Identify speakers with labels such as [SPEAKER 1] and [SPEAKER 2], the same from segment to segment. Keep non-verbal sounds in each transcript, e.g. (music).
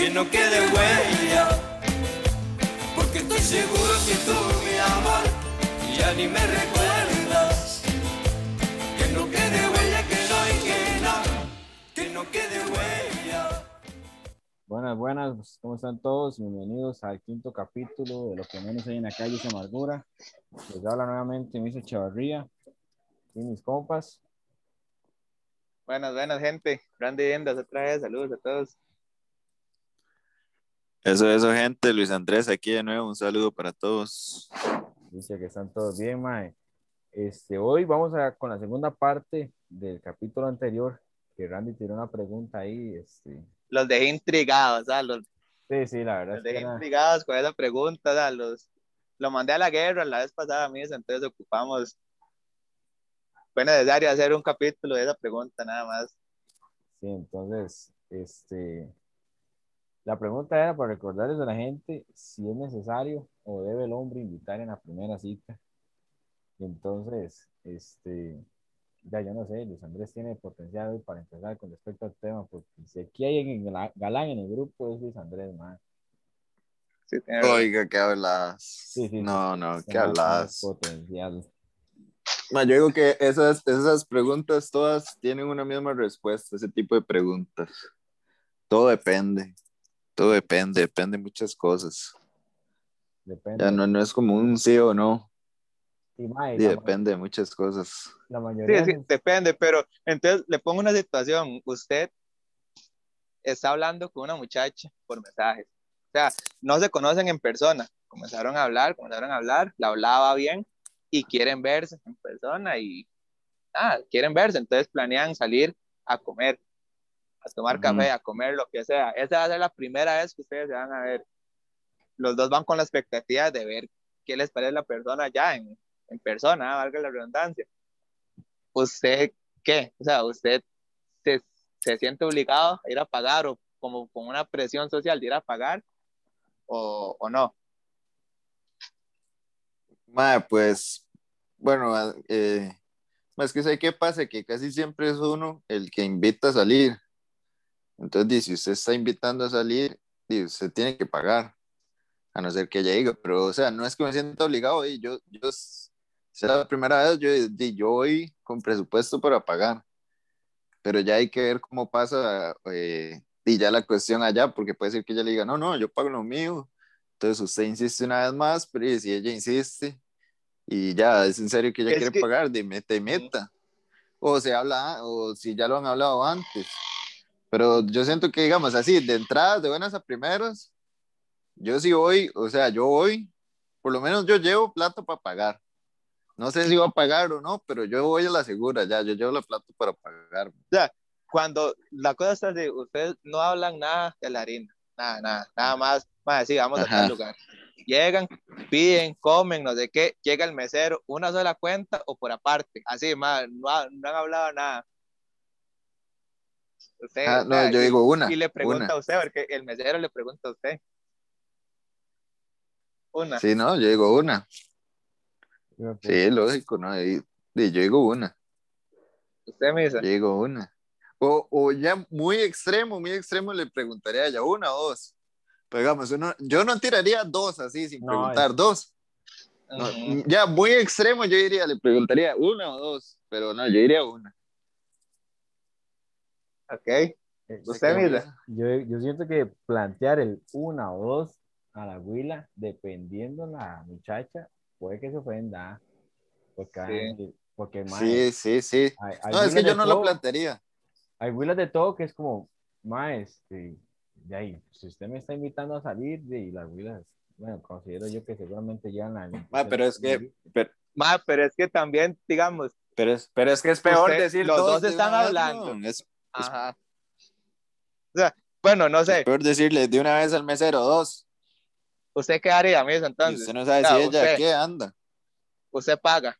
[SPEAKER 1] que no quede huella, porque estoy seguro que tú, mi amor, ya ni me recuerdas. Que no quede huella, que no hay que no, que no quede huella.
[SPEAKER 2] Buenas, buenas, pues, ¿cómo están todos? Bienvenidos al quinto capítulo de Lo que menos hay en la calle es amargura. Les habla nuevamente Misa Chavarría y mis compas.
[SPEAKER 3] Buenas, buenas, gente. Grande Viendas otra vez. Saludos a todos.
[SPEAKER 4] Eso, eso, gente. Luis Andrés aquí de nuevo. Un saludo para todos.
[SPEAKER 2] Dice que están todos bien, Mae. Este, hoy vamos a con la segunda parte del capítulo anterior, que Randy tiró una pregunta ahí. Este.
[SPEAKER 3] Los dejé intrigados, ¿sabes? Los,
[SPEAKER 2] Sí, sí, la verdad.
[SPEAKER 3] los dejé
[SPEAKER 2] era-
[SPEAKER 3] intrigados con esa pregunta, ¿sabes? Los, lo mandé a la guerra la vez pasada, mis, entonces ocupamos. Fue necesario hacer un capítulo de esa pregunta, nada más.
[SPEAKER 2] Sí, entonces, este, la pregunta era para recordarles a la gente si es necesario o debe el hombre invitar en la primera cita. Entonces, este, ya yo no sé, Luis Andrés tiene potencial hoy para empezar con respecto al tema, porque si aquí hay en el galán en el grupo es Luis Andrés, man.
[SPEAKER 3] Sí.
[SPEAKER 4] Oiga, ¿qué hablas?
[SPEAKER 2] Sí, sí,
[SPEAKER 4] no, no, ¿qué
[SPEAKER 2] más
[SPEAKER 4] hablas?
[SPEAKER 2] Potencial.
[SPEAKER 4] Ma, yo digo que esas, esas preguntas todas tienen una misma respuesta, ese tipo de preguntas. Todo depende. Todo depende, depende de muchas cosas.
[SPEAKER 2] Depende.
[SPEAKER 4] Ya no, no es como un sí o no.
[SPEAKER 2] Y, mae,
[SPEAKER 4] Sí, depende de muchas cosas.
[SPEAKER 2] la
[SPEAKER 3] Sí,
[SPEAKER 2] mayoría
[SPEAKER 3] sí,
[SPEAKER 2] de-
[SPEAKER 3] depende, pero entonces le pongo una situación. Usted está hablando con una muchacha por mensajes. O sea, no se conocen en persona. Comenzaron a hablar, comenzaron a hablar, la hablaba bien y quieren verse en persona y ah, quieren verse. Entonces planean salir a comer, a tomar
[SPEAKER 4] Ujú.
[SPEAKER 3] café, a comer lo que sea. Esa va a ser la primera vez que ustedes se van a ver. Los dos van con la expectativa de ver qué les parece la persona ya en, en persona, valga la redundancia usted qué? O sea, usted se, se siente obligado a ir a pagar o como con una presión social de ir a pagar o, o no.
[SPEAKER 4] Ma, pues, bueno, eh, ma, es que sé qué pasa, que casi siempre es uno el que invita a salir. Entonces, si usted está invitando a salir, usted tiene que pagar, a no ser que ella diga, pero, o sea, no es que me sienta obligado, y yo, yo, s- será la primera vez, yo, yo voy con presupuesto para pagar, pero ya hay que ver cómo pasa, eh, y ya la cuestión allá, porque puede ser que ella le diga, no, no, yo pago lo mío, entonces usted insiste una vez más, pero si ella insiste y ya es en serio que ella
[SPEAKER 3] Es
[SPEAKER 4] quiere
[SPEAKER 3] que-
[SPEAKER 4] pagar, de meta y meta. O se habla, o si ya lo han hablado antes. Pero yo siento que, digamos así, de entradas, de buenas a primeras, yo sí voy, o sea, yo voy, por lo menos yo llevo plata para pagar. No sé si voy a pagar o no, pero yo voy a la segura, ya, yo llevo la plata para pagar.
[SPEAKER 3] Cuando la cosa está así, ustedes no hablan nada de la harina, nada, nada, nada más, más sí, vamos a
[SPEAKER 4] Ajá.
[SPEAKER 3] tal lugar. Llegan, piden, comen, no sé qué, llega el mesero, una sola cuenta o por aparte, así, más, no, ha- no han hablado nada. Usted,
[SPEAKER 4] Ah, no, yo
[SPEAKER 3] y-
[SPEAKER 4] digo una.
[SPEAKER 3] Y le pregunta
[SPEAKER 4] una.
[SPEAKER 3] a usted, porque el mesero le pregunta a usted. Una.
[SPEAKER 4] Sí, no, yo digo una.
[SPEAKER 2] Yo,
[SPEAKER 4] Sí, lógico, ¿no? Y, y yo digo una.
[SPEAKER 3] Usted me dice.
[SPEAKER 4] Yo digo una. O, o ya muy extremo, muy extremo, le preguntaría ya una o dos. Pero digamos, uno, yo no tiraría dos así sin
[SPEAKER 2] No,
[SPEAKER 4] preguntar,
[SPEAKER 2] es-
[SPEAKER 4] dos. No. Ya muy extremo, yo diría, le preguntaría una o dos, pero no, yo diría una.
[SPEAKER 3] Ok. Usted mira.
[SPEAKER 2] Yo, yo siento que plantear el una o dos a la huila, dependiendo la muchacha, puede que se ofenda. ¿ah? Porque,
[SPEAKER 3] Sí.
[SPEAKER 2] porque mae,
[SPEAKER 4] Sí, sí, sí.
[SPEAKER 2] hay, hay
[SPEAKER 4] No, es que yo no lo
[SPEAKER 2] todo-
[SPEAKER 4] plantearía.
[SPEAKER 2] Hay huilas de todo que es como, mae, este, de ahí, si usted me está invitando a salir, de y las huilas, bueno, considero yo que seguramente llevan la.
[SPEAKER 4] Ah, pero es que- Pero,
[SPEAKER 3] Ma, pero es que también, digamos,
[SPEAKER 4] pero, es, pero es que es peor
[SPEAKER 3] Usted-
[SPEAKER 4] decir
[SPEAKER 3] los dos están hablando.
[SPEAKER 4] no, Es,
[SPEAKER 3] ajá. O sea, bueno, no
[SPEAKER 4] es
[SPEAKER 3] sé,
[SPEAKER 4] peor decirle de una vez al mesero dos.
[SPEAKER 3] ¿usted qué haría, Misa,
[SPEAKER 4] Y
[SPEAKER 3] entonces?
[SPEAKER 4] usted no sabe
[SPEAKER 3] o sea,
[SPEAKER 4] si ella
[SPEAKER 3] usted-
[SPEAKER 4] qué anda.
[SPEAKER 3] Usted paga,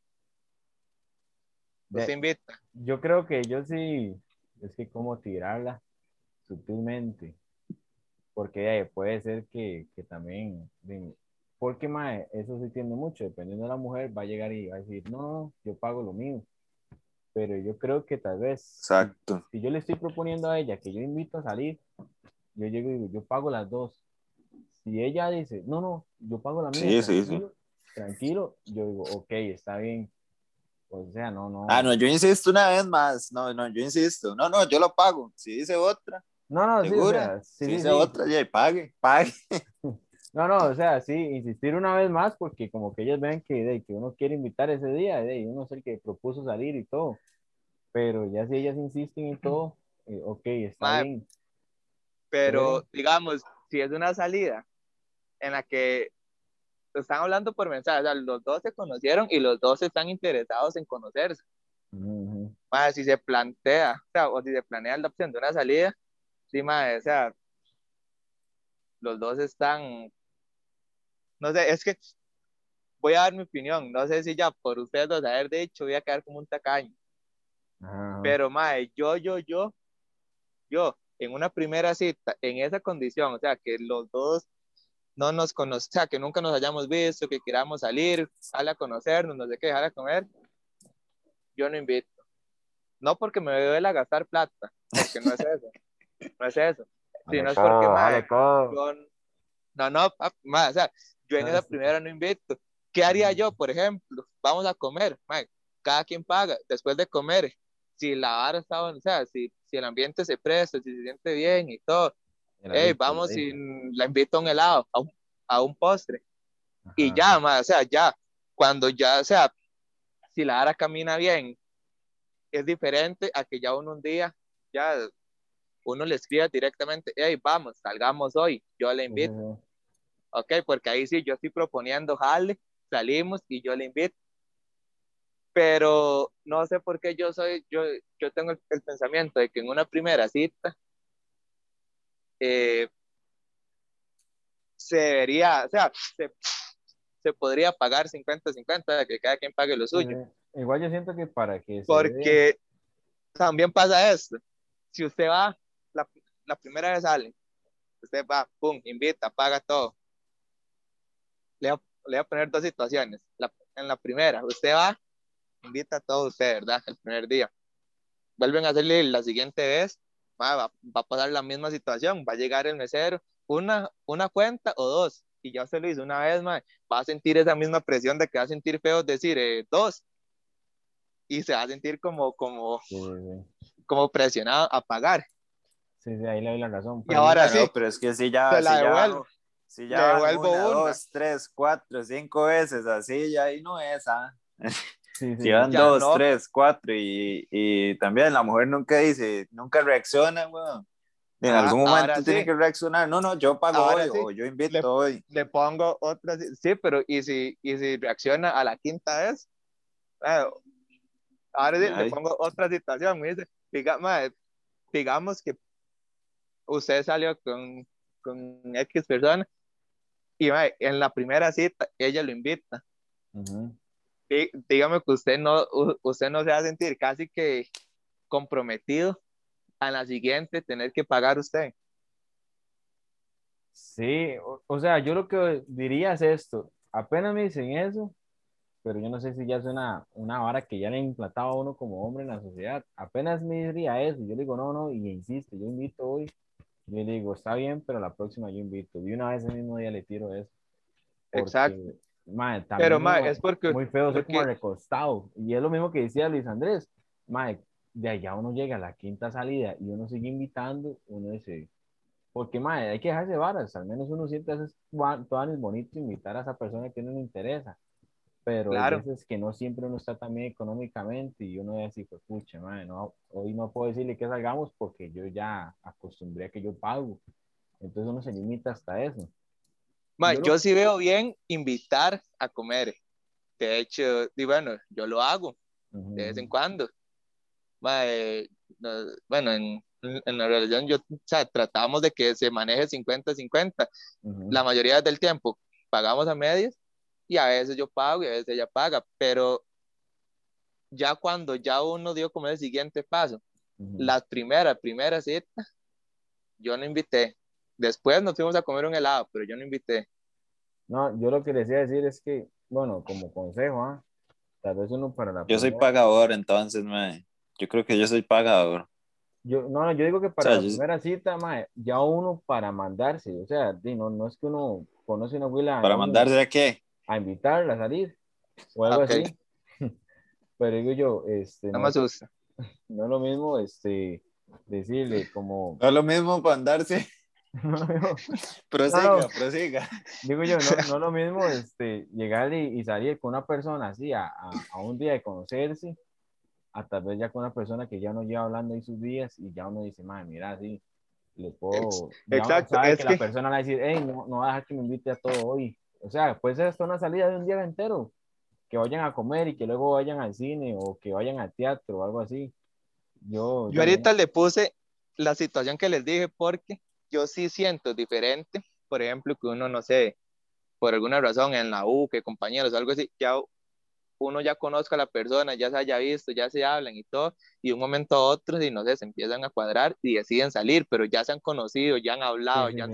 [SPEAKER 3] usted invita.
[SPEAKER 2] Yo creo que yo sí, es que como tirarla sutilmente, porque eh, puede ser que, que también, porque mae, eso sí tiene mucho, dependiendo de la mujer, va a llegar y va a decir, no, yo pago lo mío, pero yo creo que tal vez,
[SPEAKER 4] Exacto.
[SPEAKER 2] si yo le estoy proponiendo a ella que yo invito a salir, yo llego y digo, yo pago las dos. Si ella dice, no, no, yo pago la mía.
[SPEAKER 4] Sí, sí, sí.
[SPEAKER 2] tranquilo, yo digo, ok, está bien. O sea, no, no.
[SPEAKER 4] Ah, no, yo insisto una vez más. No, no, yo insisto. No, no, yo lo pago. Si dice otra,
[SPEAKER 2] No, no, sí, o
[SPEAKER 4] segura.
[SPEAKER 2] sea, sí,
[SPEAKER 4] si
[SPEAKER 2] sí,
[SPEAKER 4] dice
[SPEAKER 2] sí.
[SPEAKER 4] otra, ya pague, pague. (laughs)
[SPEAKER 2] No, no, o sea, sí, insistir una vez más porque como que ellos ven que, de, que uno quiere invitar ese día, de, y uno es el que propuso salir y todo. Pero ya si ellas insisten y todo, eh, ok, está
[SPEAKER 3] Mae,
[SPEAKER 2] bien.
[SPEAKER 3] Pero, digamos, si es una salida en la que están hablando por mensaje, o sea, los dos se conocieron y los dos están interesados en conocerse.
[SPEAKER 2] Ujú.
[SPEAKER 3] Mae, si se plantea, o, sea, o si se planea la opción de una salida, sí, mae, o sea, los dos están, no sé, es que voy a dar mi opinión, no sé si ya por ustedes dos haber dicho voy a quedar como un tacaño,
[SPEAKER 2] Ajá.
[SPEAKER 3] pero mae, yo, yo, yo, yo, en una primera cita, en esa condición, o sea, que los dos no nos conocemos, o sea, que nunca nos hayamos visto, que queramos salir, a conocernos, no sé qué, a comer, yo no invito. No porque me duele a gastar plata, porque no es eso, no es eso, (laughs) sino es porque, mae, yo, no, no, mae, o sea, yo en
[SPEAKER 2] Ah,
[SPEAKER 3] esa
[SPEAKER 2] sí.
[SPEAKER 3] primera no invito. ¿Qué haría yo, por ejemplo? Vamos a comer, mae, cada quien paga, después de comer, si la vara está, o sea, si, si el ambiente se presta, si se siente bien y todo, hey, vamos y la invito a un helado, a un, a un postre, y
[SPEAKER 2] Ajá.
[SPEAKER 3] ya, mae, o sea, ya, cuando ya, o sea, si la vara camina bien, es diferente a que ya uno un día, ya uno le escriba directamente, hey, vamos, salgamos hoy, yo le
[SPEAKER 2] Sí, sí,
[SPEAKER 3] invito. Ok, porque ahí sí, yo estoy proponiendo jale, salimos y yo le invito. Pero no sé por qué yo soy, yo, yo tengo el, el pensamiento de que en una primera cita eh, se debería, o sea, se, se podría pagar 50-50, que cada quien pague lo suyo.
[SPEAKER 2] Eh, Igual yo siento que para que se
[SPEAKER 3] Porque también pasa esto. Si usted va, la, la primera vez sale, usted va, pum, invita, paga todo. Le voy a, le voy a poner dos situaciones. La- en la primera, usted va, invita a todo usted, ¿verdad? El primer día. Vuelven a hacerle la siguiente vez, va, va, va a pasar la misma situación, va a llegar el mesero, una, una cuenta o dos, y ya se lo hizo una vez, mae, va a sentir esa misma presión de que va a sentir feo decir eh, dos, y se va a sentir como, como,
[SPEAKER 2] Sí, sí,
[SPEAKER 3] como presionado a pagar.
[SPEAKER 2] sí, sí, ahí le doy la razón.
[SPEAKER 3] Y ahora sí.
[SPEAKER 4] No, pero es que si ya, si
[SPEAKER 3] la
[SPEAKER 4] ya,
[SPEAKER 3] devuelvo.
[SPEAKER 4] Si ya van
[SPEAKER 3] devuelvo
[SPEAKER 4] una,
[SPEAKER 3] una.
[SPEAKER 4] dos, tres, cuatro, cinco veces así, ya ahí no es, ¿ah? (laughs)
[SPEAKER 2] sí, sí,
[SPEAKER 4] Si van dos,
[SPEAKER 3] no.
[SPEAKER 4] tres, cuatro y, y también la mujer nunca dice, nunca reacciona, weón. En
[SPEAKER 3] Ah,
[SPEAKER 4] algún momento tiene
[SPEAKER 3] sí.
[SPEAKER 4] que reaccionar. No, no, yo pago
[SPEAKER 3] Ahora
[SPEAKER 4] hoy
[SPEAKER 3] sí.
[SPEAKER 4] o yo invito
[SPEAKER 3] Le-
[SPEAKER 4] hoy.
[SPEAKER 3] Le pongo otra, sí, pero ¿y si, y si reacciona a la quinta vez? Ah, ahora
[SPEAKER 4] Ay.
[SPEAKER 3] le pongo otra situación, me dice, diga, mae, digamos que usted salió con, con X persona y mae, en la primera cita ella lo invita.
[SPEAKER 2] Ujú.
[SPEAKER 3] Dí- dígame que usted no, usted no se va a sentir casi que comprometido a la siguiente tener que pagar usted.
[SPEAKER 2] Sí, o, o sea, yo lo que diría es esto, apenas me dicen eso, pero yo no sé si ya es una, una vara que ya le han implantado a uno como hombre en la sociedad, apenas me diría eso, yo le digo, no, no, y insisto, yo invito hoy, yo le digo, está bien, pero la próxima yo invito, y una vez el mismo día le tiro eso. Porque,
[SPEAKER 3] Exacto.
[SPEAKER 2] también
[SPEAKER 3] Pero
[SPEAKER 2] uno-
[SPEAKER 3] es porque,
[SPEAKER 2] muy feo ser como
[SPEAKER 3] porque-
[SPEAKER 2] recostado, y es lo mismo que decía Luis Andrés, mae, de allá uno llega a la quinta salida y uno sigue invitando, uno dice, porque, mae, hay que dejarse varas. Al menos uno siente esos toanes bonito invitar a esa persona que no le interesa. Pero
[SPEAKER 3] Claro.
[SPEAKER 2] hay veces que no siempre uno está también económicamente y uno dice, pues, pucha, mae, no, hoy no puedo decirle que salgamos porque yo ya acostumbré a que yo pago. Entonces uno se limita hasta eso.
[SPEAKER 3] Ma,
[SPEAKER 2] Yo lo-
[SPEAKER 3] yo sí veo bien invitar a comer. De hecho, y bueno, yo lo hago
[SPEAKER 2] Ujú.
[SPEAKER 3] de vez en cuando. Ma, eh, no- bueno, en, en la relación yo, o sea, tratamos de que se maneje 50-50.
[SPEAKER 2] Ujú.
[SPEAKER 3] La mayoría del tiempo pagamos a medias y a veces yo pago y a veces ella paga, pero ya cuando ya uno dio como el siguiente paso,
[SPEAKER 2] Ujú.
[SPEAKER 3] la primera, primera cita, yo no invité. Después nos fuimos a comer un helado, pero yo no invité.
[SPEAKER 2] No, yo lo que les decía decir es que, bueno, como consejo, ¿ah? Tal vez uno para la
[SPEAKER 4] Yo soy
[SPEAKER 2] primera-
[SPEAKER 4] pagador, entonces, mae. Yo creo que yo soy pagador.
[SPEAKER 2] Yo, no, yo digo que para
[SPEAKER 4] O sea,
[SPEAKER 2] la
[SPEAKER 4] yo-
[SPEAKER 2] primera cita, mae, ya uno para mandarse, o sea, no, no es que uno conoce una abuela
[SPEAKER 4] ¿Para mandarse a qué?
[SPEAKER 2] A invitarla a salir o algo
[SPEAKER 3] Ok.
[SPEAKER 2] así. (laughs) Pero digo yo, este,
[SPEAKER 3] No
[SPEAKER 2] no,
[SPEAKER 3] me asusta.
[SPEAKER 2] no es lo mismo, este, decirle como,
[SPEAKER 4] No es lo mismo para andarse. (laughs)
[SPEAKER 2] no (laughs)
[SPEAKER 4] Prosiga,
[SPEAKER 2] No, no.
[SPEAKER 4] prosiga.
[SPEAKER 2] digo yo, no, no es lo mismo, este, llegar y, y salir con una persona así a, a, a un día de conocerse, a tal vez ya con una persona que ya no lleva hablando ahí sus días y ya uno dice, madre, mira, sí, le puedo,
[SPEAKER 3] exacto, es
[SPEAKER 2] que,
[SPEAKER 3] que-
[SPEAKER 2] la persona le va a decir, hey, no, no va a dejar que me invite a todo hoy. O sea, puede ser hasta una salida de un día entero, que vayan a comer y que luego vayan al cine o que vayan al teatro o algo así. Yo,
[SPEAKER 3] Yo ahorita le puse la situación que les dije porque yo sí siento diferente, por ejemplo, que uno, no sé, por alguna razón en la U, que compañeros, algo así, ya uno ya conozca a la persona, ya se haya visto, ya se hablan y todo, y de un momento a otro, y no sé, se empiezan a cuadrar y deciden salir, pero ya se han conocido, ya han hablado,
[SPEAKER 2] Sí, sí,
[SPEAKER 3] ya.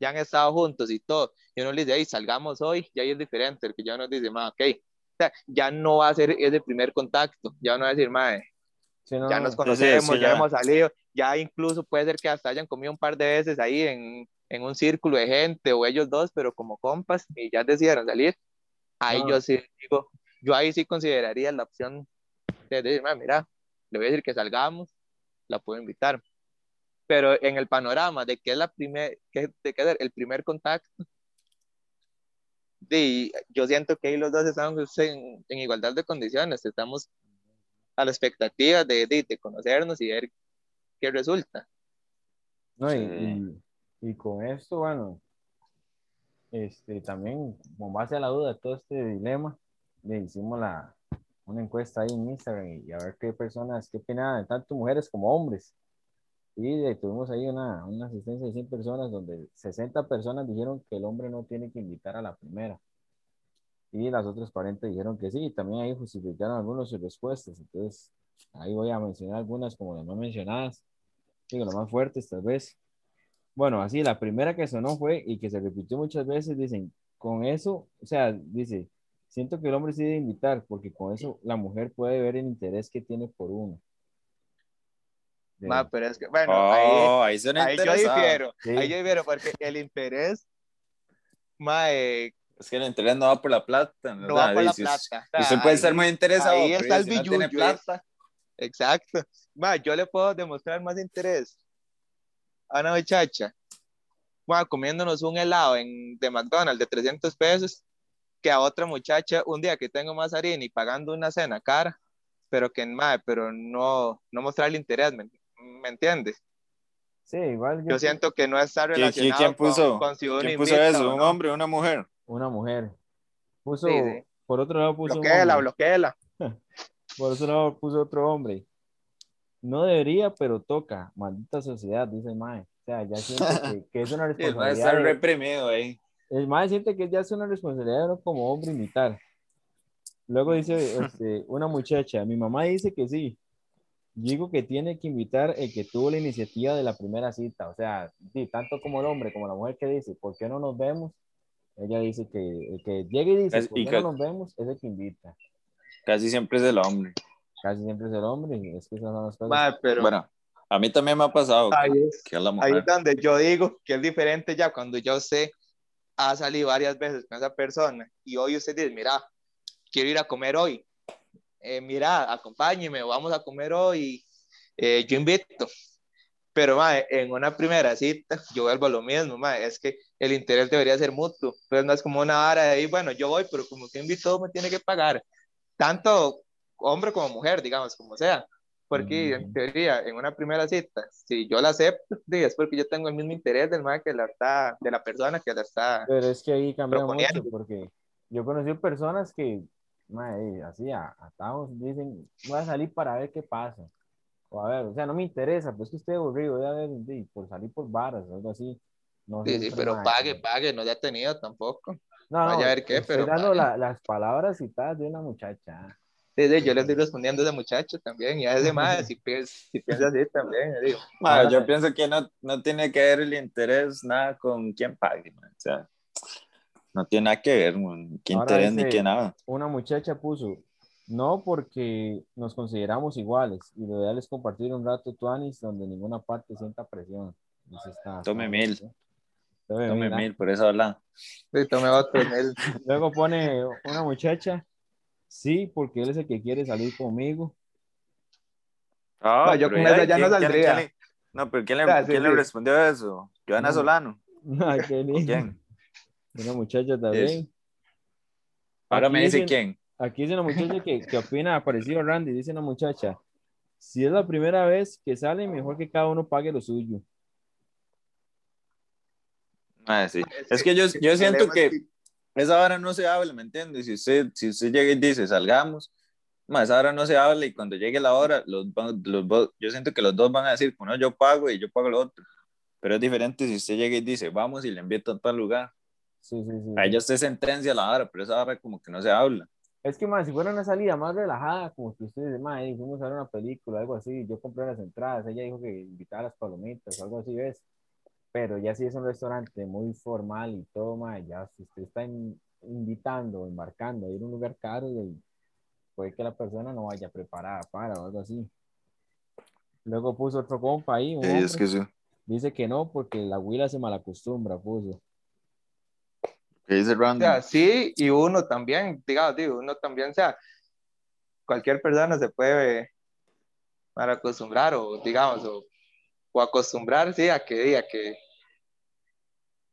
[SPEAKER 3] Ya han estado juntos y todo, y uno le dice, hey, salgamos hoy, ya ahí es diferente, el que ya uno dice, ma, ok, o sea, ya no va a ser ese primer contacto, ya uno va a decir, ma,
[SPEAKER 2] Sí, no,
[SPEAKER 3] ya
[SPEAKER 2] no,
[SPEAKER 3] nos
[SPEAKER 4] sí,
[SPEAKER 3] conocemos,
[SPEAKER 4] sí,
[SPEAKER 3] ya
[SPEAKER 4] ya.
[SPEAKER 3] hemos salido, ya incluso puede ser que hasta hayan comido un par de veces ahí en, en un círculo de gente o ellos dos, pero como compas y ya decidieron salir, ahí
[SPEAKER 2] No.
[SPEAKER 3] yo sí digo, yo ahí sí consideraría la opción de decir, "Ma, mira, le voy a decir que salgamos, la puedo invitar. Pero en el panorama de que es la primer, que, de que el primer contacto, sí, yo siento que ahí los dos estamos en, en igualdad de condiciones, estamos a la expectativa de, de, de conocernos y ver qué resulta.
[SPEAKER 2] No, y,
[SPEAKER 4] Sí.
[SPEAKER 2] y- y con esto, bueno, este, también, con base a la duda de todo este dilema, le hicimos la, una encuesta ahí en Instagram y, y a ver qué personas, qué opinaban, tanto mujeres como hombres. Y tuvimos ahí una, una asistencia de 100 personas donde 60 personas dijeron que el hombre no tiene que invitar a la primera. Y las otras 40 dijeron que sí, y también ahí justificaron algunas sus respuestas. Entonces, ahí voy a mencionar algunas como las más mencionadas, digo, las más fuertes tal vez. Bueno, así, la primera que sonó fue y que se repitió muchas veces, dicen, con eso, o sea, dice, siento que el hombre sí debe invitar, porque con eso la mujer puede ver el interés que tiene por uno. De-
[SPEAKER 3] Ma, pero es que, bueno,
[SPEAKER 4] Oh,
[SPEAKER 3] ahí,
[SPEAKER 4] ahí
[SPEAKER 3] ahí yo difiero,
[SPEAKER 2] Sí.
[SPEAKER 3] ahí yo difiero, porque el interés, ma, eh,
[SPEAKER 4] Es que el interés no va por la plata.
[SPEAKER 3] no va por la plata. O sea,
[SPEAKER 4] Usted puede
[SPEAKER 3] ahí-
[SPEAKER 4] estar muy interesado,
[SPEAKER 3] ahí está el
[SPEAKER 4] si no tiene plata.
[SPEAKER 3] Exacto. Ma, yo le puedo demostrar más interés a una muchacha, ma, comiéndonos un helado en, de McDonald's de 300 pesos, que a otra muchacha un día que tengo más harina y pagando una cena cara, pero que ma, pero no, no mostrar el interés, ¿me, me entiendes?
[SPEAKER 2] Sí, igual yo-
[SPEAKER 3] Yo siento que no está
[SPEAKER 4] ¿Quién,
[SPEAKER 3] relacionado
[SPEAKER 4] quién puso,
[SPEAKER 3] con, con si uno
[SPEAKER 4] ¿quién puso
[SPEAKER 3] invita
[SPEAKER 4] eso? ¿Un
[SPEAKER 3] no.
[SPEAKER 4] hombre o una mujer?
[SPEAKER 2] una mujer. Puso,
[SPEAKER 3] Sí, sí.
[SPEAKER 2] por otro lado puso un
[SPEAKER 3] Bloquéela,
[SPEAKER 2] hombre.
[SPEAKER 3] bloquéela. (laughs)
[SPEAKER 2] Por otro lado puso otro hombre. No debería, pero toca. Maldita sociedad, dice el mae. O sea, ya siente que, (laughs) que es una
[SPEAKER 4] Sí, el mae
[SPEAKER 2] responsabilidad.
[SPEAKER 4] reprimido ahí.
[SPEAKER 2] el mae siente que ya es una responsabilidad uno como hombre imitar. Luego dice (laughs) este, una muchacha, mi mamá dice que sí. Digo que tiene que invitar el que tuvo la iniciativa de la primera cita. O sea, sí, tanto como el hombre como la mujer que dice, ¿por qué no nos vemos? Ella dice que el que llegue y dice,
[SPEAKER 4] Es-
[SPEAKER 2] ¿por
[SPEAKER 4] y
[SPEAKER 2] qué no nos vemos? Es el que invita.
[SPEAKER 4] Casi siempre es el hombre.
[SPEAKER 2] Casi siempre es el hombre. y Es que esas son las cosas.
[SPEAKER 3] Ma, pero
[SPEAKER 4] Bueno, a mí también me ha pasado
[SPEAKER 3] ahí es.
[SPEAKER 4] que es la
[SPEAKER 3] Ahí
[SPEAKER 4] mujer.
[SPEAKER 3] es donde yo digo que es diferente ya cuando yo sé ha salido varias veces con esa persona y hoy usted dice, mira, quiero ir a comer hoy. Eh, mira, acompáñeme, vamos a comer hoy. eh, yo invito. Pero ma, en una primera cita, yo vuelvo a lo mismo, ma, es que el interés debería ser mutuo. Entonces no es como una vara de ahí, bueno, yo voy, pero como que invitó, me tiene que pagar. Tanto hombre como mujer, digamos, como sea. Porque en
[SPEAKER 2] Ujú.
[SPEAKER 3] teoría, en una primera cita, si yo la acepto, es porque yo tengo el mismo interés del ma que la está, de la persona que la está.
[SPEAKER 2] Pero es que ahí cambia mucho porque yo conocí personas que, mae, así, a- atados, dicen, voy a salir para ver qué pasa. O a ver, o sea, no me interesa, pues que estoy aburrido, voy a ver, por salir por bares o algo así. No
[SPEAKER 3] Sí, sí, pero
[SPEAKER 2] mae,
[SPEAKER 3] pague, pague, no ya ha tenido tampoco.
[SPEAKER 2] No,
[SPEAKER 3] vaya
[SPEAKER 2] no,
[SPEAKER 3] a ver qué,
[SPEAKER 2] estoy
[SPEAKER 3] pero
[SPEAKER 2] dando la- las palabras citadas de una muchacha.
[SPEAKER 3] Sí, sí, yo le estoy respondiendo a ese muchacho también, y a ese más, si (laughs) piensa, si piensa así también, le digo.
[SPEAKER 4] Ma,
[SPEAKER 2] Ahora-
[SPEAKER 4] yo pienso que no, no tiene que ver el interés nada con quién pague. ma. O sea, no tiene nada que ver, qué
[SPEAKER 2] Ahora
[SPEAKER 4] interés ni qué nada.
[SPEAKER 2] Una muchacha puso, No, porque nos consideramos iguales y lo ideal es compartir un rato tuanis donde ninguna parte sienta presión. Está-
[SPEAKER 4] Tome
[SPEAKER 2] está
[SPEAKER 4] mil.
[SPEAKER 2] Tome
[SPEAKER 4] Tome
[SPEAKER 2] mil, ¿ah?
[SPEAKER 4] mil, por eso habla.
[SPEAKER 3] Sí, tome otro. él. (laughs)
[SPEAKER 2] Luego pone una muchacha, sí, porque él es el que quiere salir conmigo.
[SPEAKER 4] Ah,
[SPEAKER 3] No, yo con esa ya
[SPEAKER 4] ¿quién-
[SPEAKER 3] no
[SPEAKER 4] quién-
[SPEAKER 3] saldría.
[SPEAKER 4] quién no, pero ¿quién le,
[SPEAKER 3] Ah, sí,
[SPEAKER 4] quién le
[SPEAKER 3] sí.
[SPEAKER 4] respondió eso? Joana
[SPEAKER 2] No.
[SPEAKER 4] Solano.
[SPEAKER 2] Ay, qué lindo.
[SPEAKER 4] ¿Quién?
[SPEAKER 2] Una muchacha también.
[SPEAKER 4] Ahora me
[SPEAKER 2] Aquí
[SPEAKER 4] dice
[SPEAKER 2] dicen-
[SPEAKER 4] quién.
[SPEAKER 2] Aquí dice una muchacha que, que (laughs) opina parecido a Randy. Dice una muchacha, si es la primera vez que sale, mejor que cada uno pague lo suyo.
[SPEAKER 4] Ah, sí. Es que yo, yo
[SPEAKER 3] el
[SPEAKER 4] siento que
[SPEAKER 3] es
[SPEAKER 4] esa hora no se habla, ¿me entiendes? Si usted, si usted llega y dice, salgamos, ma, esa hora no se habla y cuando llegue la hora, los, los, yo siento que los dos van a decir, bueno, yo pago y yo pago lo otro. Pero es diferente si usted llega y dice, vamos y le invito a tal lugar.
[SPEAKER 2] Sí, sí, sí.
[SPEAKER 4] A ella usted sentencia la hora, pero esa hora como que no se habla.
[SPEAKER 2] Es que, más si fuera una salida más relajada, como que usted dice, "Mae, fuimos a ver una película, algo así, yo compré las entradas, ella dijo que invitaba a las palomitas algo así, ¿ves? Pero ya si es un restaurante muy formal y todo, mae, ya si usted está in- invitando, embarcando a ir a un lugar caro, y puede que la persona no vaya preparada para o algo así. Luego puso otro compa ahí, un
[SPEAKER 5] Sí, es
[SPEAKER 2] hombre,
[SPEAKER 5] que sí.
[SPEAKER 2] dice que no, porque la huila se malacostumbra, puso.
[SPEAKER 5] ¿Qué dice
[SPEAKER 3] O sea, sí, y uno también, digamos, digo, uno también, o sea, cualquier persona se puede mal acostumbrar o, digamos, o, o acostumbrar, sí, a que, a que,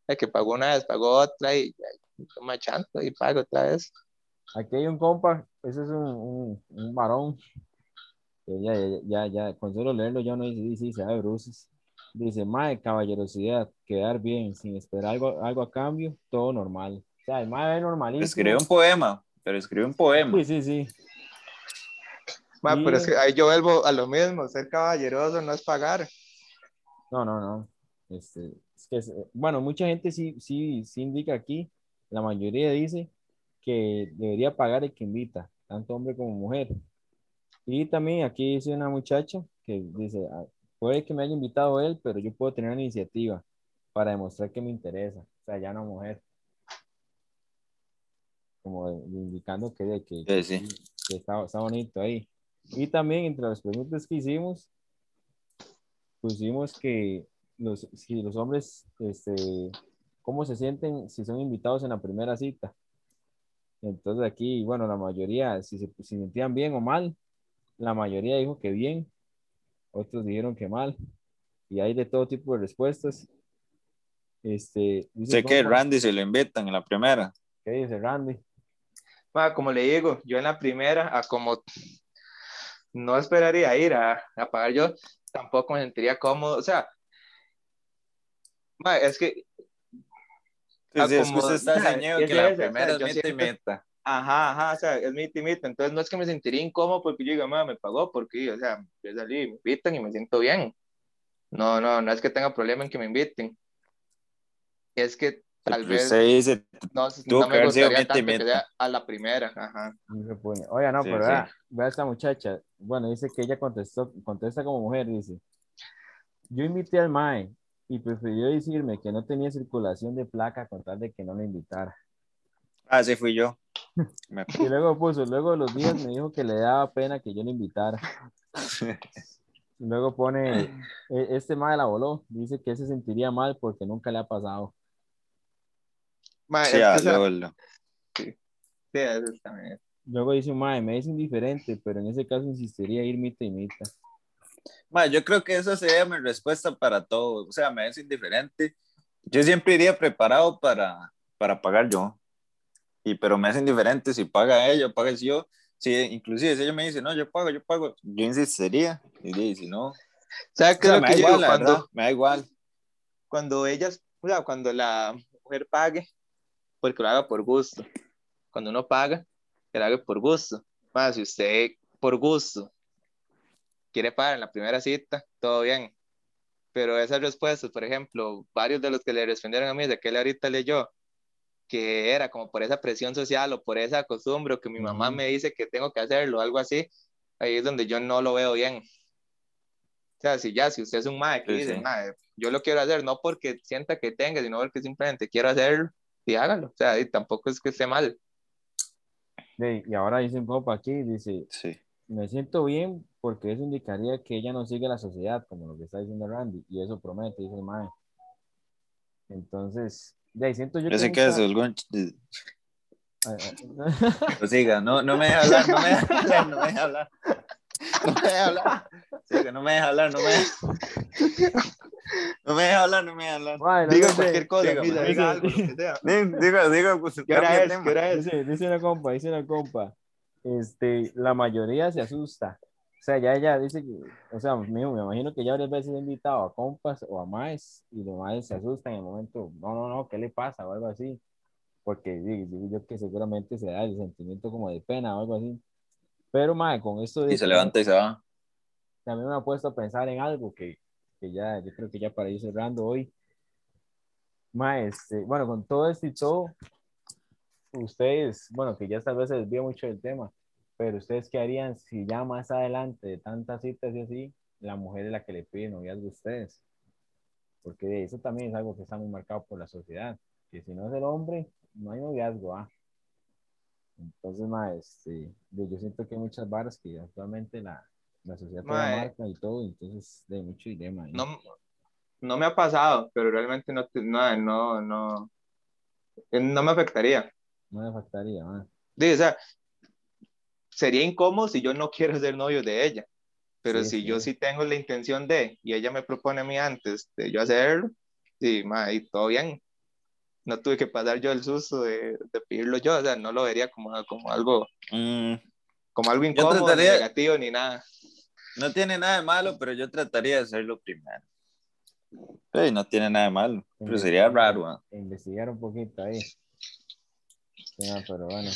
[SPEAKER 3] a que pagó una vez, pagó otra y, y toma chanto y paga otra vez.
[SPEAKER 2] Aquí hay un compa, ese es un, un, un varón, que ya, ya, ya, con solo leerlo ya no dice, dice, se de bruces. Dice, mae, caballerosidad, quedar bien, sin esperar algo, algo a cambio, todo normal. O sea, el mae es normalísimo.
[SPEAKER 4] Escribe un poema, pero escribe un poema.
[SPEAKER 2] Sí, sí, sí.
[SPEAKER 3] Ma,
[SPEAKER 2] Sí.
[SPEAKER 3] pero es que ahí yo vuelvo a lo mismo, ser caballeroso no es pagar.
[SPEAKER 2] No, no, no. Este, es que es- bueno, mucha gente sí, sí, sí indica aquí, la mayoría dice que debería pagar el que invita, tanto hombre como mujer. Y también aquí dice una muchacha que dice, "Ah, puede que me haya invitado él, pero yo puedo tener una iniciativa para demostrar que me interesa. O sea, ya una mujer. Como de- de indicando que, que,
[SPEAKER 4] sí. sí,
[SPEAKER 2] que está, está bonito ahí. Y también entre las preguntas que hicimos, pusimos que los, si los hombres, este, cómo se sienten si son invitados en la primera cita. Entonces aquí, bueno, la mayoría, si se si sentían bien o mal, la mayoría dijo que bien, otros dijeron que mal, y hay de todo tipo de respuestas. Este, dice
[SPEAKER 4] Sé que Randy se lo invitan en la primera.
[SPEAKER 2] ¿Qué dice Randy?
[SPEAKER 3] Ma, como le digo, yo en la primera, a como no esperaría ir a, a pagar yo, tampoco me sentiría cómodo. O sea, ma, es que,
[SPEAKER 4] Sí, sí, es que
[SPEAKER 3] como-
[SPEAKER 4] usted está (laughs)
[SPEAKER 3] o sea, es
[SPEAKER 4] que la primera es meta y meta.
[SPEAKER 3] Ajá, ajá, o sea, es mi timita. Entonces no es que me sentiría incómodo porque yo diga, ma, me pagó, porque, o sea, yo salí, me invitan y me siento bien. No, no, no es que tenga problema en que me inviten. Es que tal
[SPEAKER 4] Pero
[SPEAKER 3] vez
[SPEAKER 4] usted dice,
[SPEAKER 3] no, no
[SPEAKER 4] que
[SPEAKER 3] me gustaría tanto que sea a la primera, ajá.
[SPEAKER 2] Oiga, no,
[SPEAKER 4] Sí,
[SPEAKER 2] pero
[SPEAKER 4] sí.
[SPEAKER 2] vea, vea esta muchacha. Bueno, dice que ella contestó, contesta como mujer, dice. Yo invité al MAE y prefirió decirme que no tenía circulación de placa con tal de que no le invitara.
[SPEAKER 4] ah, sí fui yo. Me- (laughs)
[SPEAKER 2] Y luego puso, luego de los días me dijo que le daba pena que yo le invitara. Luego pone, "E- este MAE la voló, dice que se sentiría mal porque nunca le ha pasado.
[SPEAKER 3] Ma, es
[SPEAKER 4] Sí,
[SPEAKER 3] que, sea,
[SPEAKER 4] Lolo.
[SPEAKER 3] sí, eso también.
[SPEAKER 2] Luego dice MAE, me es indiferente, pero en ese caso insistiría ir mita y mita.
[SPEAKER 4] Ma, yo creo que esa sería mi respuesta para todo. O sea, me es indiferente. Yo siempre iría preparado para, para pagar yo. Y, pero me es indiferente si paga ella paga yo. Si, inclusive si ella me dice, no, yo pago, yo pago, yo insistiría. Y, si no, o
[SPEAKER 3] ¿Sabes qué es
[SPEAKER 4] sea, me da igual,
[SPEAKER 3] digo? Cuando,
[SPEAKER 4] verdad, me da igual.
[SPEAKER 3] cuando ellas, o sea, cuando la mujer pague, porque lo haga por gusto. Cuando uno paga, que lo haga por gusto. Más si usted por gusto quiere pagar en la primera cita, todo bien. Pero esas respuestas, por ejemplo, varios de los que le respondieron a mí, de que él ahorita leyó, que era como por esa presión social o por esa costumbre, o que mi mamá me dice que tengo que hacerlo, algo así, ahí es donde yo no lo veo bien. O sea, si ya, si usted es un mae que
[SPEAKER 4] Sí,
[SPEAKER 3] dice,
[SPEAKER 4] sí.
[SPEAKER 3] "Mae, yo lo quiero hacer, no porque sienta que tenga, sino porque simplemente quiero hacerlo, y hágalo. O sea, y tampoco es que esté mal.
[SPEAKER 2] de- y ahora dice un compa aquí, dice,
[SPEAKER 4] Sí.
[SPEAKER 2] me siento bien porque eso indicaría que ella no sigue la sociedad, como lo que está diciendo Randy, y eso promete, dice el mae. Entonces, de ahí siento yo
[SPEAKER 4] Yo sé que
[SPEAKER 2] mucha-
[SPEAKER 4] es algún...
[SPEAKER 2] Ay, ay, (laughs)
[SPEAKER 4] Prosiga, no, no me deja hablar, no me deja hablar, no me deja hablar. No me deja hablar. Siga, no me deja hablar, no me deja... No me deja hablar, no me deja hablar.
[SPEAKER 2] Mae, no
[SPEAKER 3] Diga cualquier cosa,
[SPEAKER 4] dígame,
[SPEAKER 3] mira,
[SPEAKER 2] diga-
[SPEAKER 3] diga algo, lo que sea. (laughs)
[SPEAKER 4] Diga, diga, diga, pues,
[SPEAKER 3] ¿Qué hora
[SPEAKER 4] cambia de
[SPEAKER 3] es?
[SPEAKER 4] tema.
[SPEAKER 3] ¿Qué hora es?
[SPEAKER 2] Dice, dice una compa, dice una compa, este, la mayoría se asusta. O sea, ya ella dice que, o sea, me, me imagino que ya varias veces he invitado a compas o a maes y los maes se asustan en el momento, no, no, no, ¿qué le pasa? o algo así. Porque digo, yo que seguramente se da el sentimiento como de pena o algo así. Pero, mae, con esto de
[SPEAKER 4] Y se levanta y se va.
[SPEAKER 2] también me ha puesto a pensar en algo que, que ya, yo creo que ya para ir cerrando hoy. Ma, este, bueno, con todo esto y todo, ustedes, bueno, que ya tal vez se desvía mucho del tema, pero ustedes qué harían si ya más adelante de tantas citas y así, la mujer es la que le pide noviazgo a ustedes? Porque eso también es algo que está muy marcado por la sociedad, que si no es el hombre, no hay noviazgo, ¿ah? Entonces, ma, este, yo siento que hay muchas varas que actualmente la, la sociedad te la
[SPEAKER 3] Mae.
[SPEAKER 2] marca y todo, entonces de mucho dilema. ahí.
[SPEAKER 3] No, no me ha pasado, pero realmente no, no, no, no, eh, no me afectaría.
[SPEAKER 2] No me faltaría, ma.
[SPEAKER 3] Digo, o sea, sería incómodo si yo no (laughs) quiero ser novio de ella, pero
[SPEAKER 2] Sí,
[SPEAKER 3] si
[SPEAKER 2] sí.
[SPEAKER 3] yo sí tengo la intención de, y ella me propone a mí antes de yo hacerlo, sí, ma, y todo bien. No tuve que pasar yo el susto de, de pedirlo yo, o sea, no lo vería como, como algo,
[SPEAKER 4] Mm,
[SPEAKER 3] como algo incómodo, ni
[SPEAKER 4] trataría-
[SPEAKER 3] negativo, ni nada.
[SPEAKER 4] no tiene nada de malo, pero yo trataría de hacerlo primero. Sí, no tiene nada de malo. Pero sería raro. ¿ah?
[SPEAKER 2] Investigar un poquito ahí. Sí, no, pero bueno,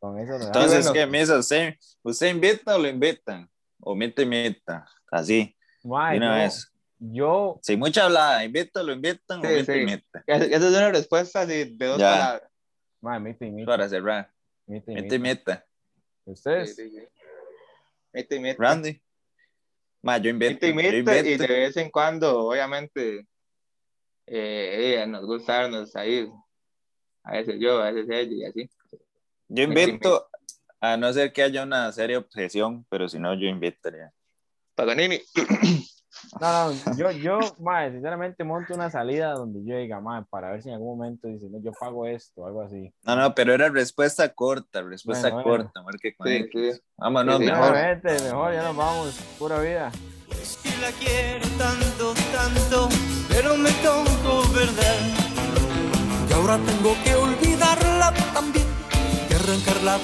[SPEAKER 2] con eso lo
[SPEAKER 4] Entonces,
[SPEAKER 3] bueno.
[SPEAKER 4] ¿qué misa? ¿Usted, ¿Usted invita o lo invitan? O mita invita. Así, una
[SPEAKER 2] yo-
[SPEAKER 4] vez.
[SPEAKER 2] Yo,
[SPEAKER 4] Sin mucha hablada, invita o lo invitan o
[SPEAKER 3] Sí,
[SPEAKER 4] mita
[SPEAKER 3] sí.
[SPEAKER 4] invita.
[SPEAKER 3] Esa es una respuesta así, de dos
[SPEAKER 4] Ya.
[SPEAKER 3] palabras.
[SPEAKER 4] Para cerrar. Mita
[SPEAKER 2] mito.
[SPEAKER 4] invita.
[SPEAKER 2] ¿Ustedes?
[SPEAKER 3] Sí, sí, sí. Y mita.
[SPEAKER 4] Randy. Ma, yo invito.
[SPEAKER 3] Mita y
[SPEAKER 4] yo
[SPEAKER 3] mita, y de vez en cuando, obviamente, eh, eh, nos gusta darnos ahí, a veces yo, a veces ella y así.
[SPEAKER 4] Yo invito, a no ser que haya una seria obsesión, pero si no, yo invitaría.
[SPEAKER 3] Paganini, (coughs)
[SPEAKER 2] No, no, yo, yo, ma, sinceramente monto una salida donde yo diga, ma, para ver si en algún momento dice, no, yo pago esto, algo así.
[SPEAKER 4] No, no, pero era respuesta corta, respuesta
[SPEAKER 2] Bueno, bueno.
[SPEAKER 4] corta. marque con
[SPEAKER 3] Sí, sí.
[SPEAKER 4] Vámonos,
[SPEAKER 3] Sí, sí,
[SPEAKER 4] mejor.
[SPEAKER 2] Obviamente, mejor, ya nos vamos, pura vida.
[SPEAKER 1] Es que la quiero tanto, tanto, pero me tocó verdad. Y ahora tengo que olvidarla también, y arrancarla